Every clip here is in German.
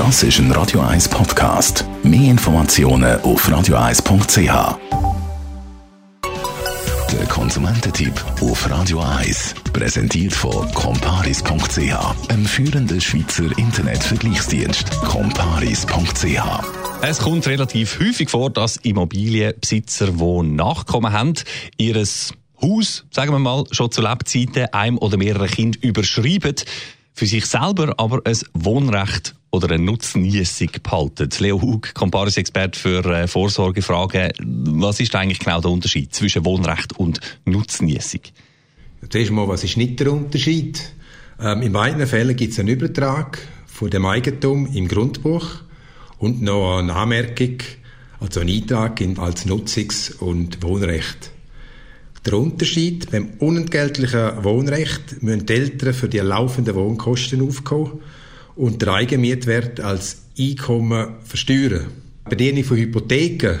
Das ist ein Radio 1 Podcast. Mehr Informationen auf radio1.ch. Der Konsumententipp auf Radio 1 präsentiert von comparis.ch, einem führenden Schweizer Internetvergleichsdienst. comparis.ch es kommt relativ häufig vor, dass Immobilienbesitzer, die Nachkommen haben, ihres Haus, sagen wir mal, schon zu Lebzeiten einem oder mehreren Kind überschreiben, für sich selber aber ein Wohnrecht oder eine Nutznießung behalten. Leo Hug, Comparis-Experte für äh, Vorsorgefragen. Was ist eigentlich genau der Unterschied zwischen Wohnrecht und Nutznießung? Zuerst mal, was ist nicht der Unterschied? Ähm, in beiden Fällen gibt es einen Übertrag von dem Eigentum im Grundbuch und noch eine Anmerkung, also einen Eintrag als Nutzungs- und Wohnrecht. Der Unterschied, beim unentgeltlichen Wohnrecht müssen die Eltern für die laufenden Wohnkosten aufkommen und der Eigenmietwert als Einkommen versteuern. Bei denen von Hypotheken,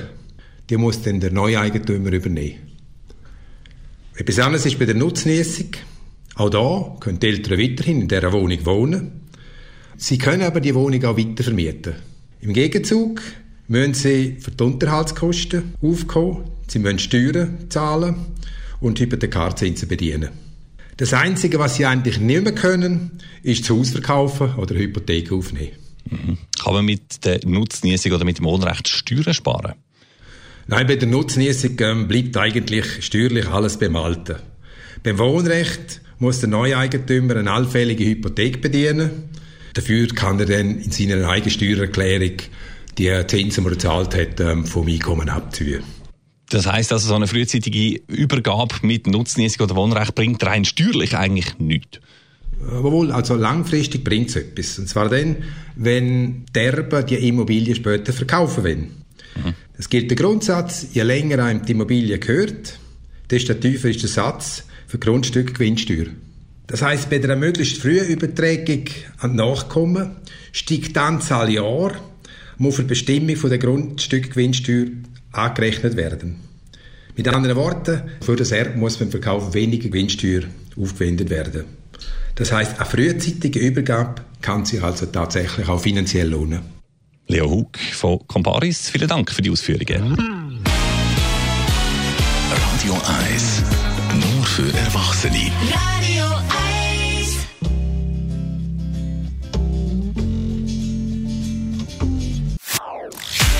die muss dann der Neueigentümer übernehmen. Etwas anderes ist bei der Nutznießung. Auch da können die Eltern weiterhin in dieser Wohnung wohnen. Sie können aber die Wohnung auch weiter vermieten. Im Gegenzug müssen sie für die Unterhaltskosten aufkommen, sie müssen Steuern zahlen und Hypothekarzinsen bedienen. Das Einzige, was sie eigentlich nicht mehr können, ist das Haus verkaufen oder eine Hypothek aufnehmen. Mhm. Kann man mit der Nutznießung oder mit dem Wohnrecht Steuern sparen? Nein, bei der Nutznießung ähm, bleibt eigentlich steuerlich alles beim Alten. Beim Wohnrecht muss der Neueigentümer eine allfällige Hypothek bedienen Dafür kann er dann in seiner eigenen Steuererklärung die Zinsen, die er gezahlt hat, ähm, vom Einkommen abziehen. Das heißt also, so eine frühzeitige Übergabe mit Nutznießung oder Wohnrecht bringt rein steuerlich eigentlich nichts. Obwohl, also langfristig bringt es etwas. Und zwar dann, wenn Derben die Immobilie später verkaufen wollen. Mhm. Es gilt der Grundsatz, je länger einem die Immobilie gehört, desto tiefer ist der Satz für Grundstück Gewinnsteuer. Das heißt, bei einer möglichst frühen Übertragung an Nachkommen steigt die Anzahl Jahre, die für die Bestimmung der Grundstückgewinnsteuer angerechnet werden. Mit anderen Worten, für das Erbe muss beim Verkauf weniger Gewinnsteuer aufgewendet werden. Das heißt, eine frühzeitige Übergabe kann sich also tatsächlich auch finanziell lohnen. Leo Hug von Comparis, vielen Dank für die Ausführungen. Radio 1,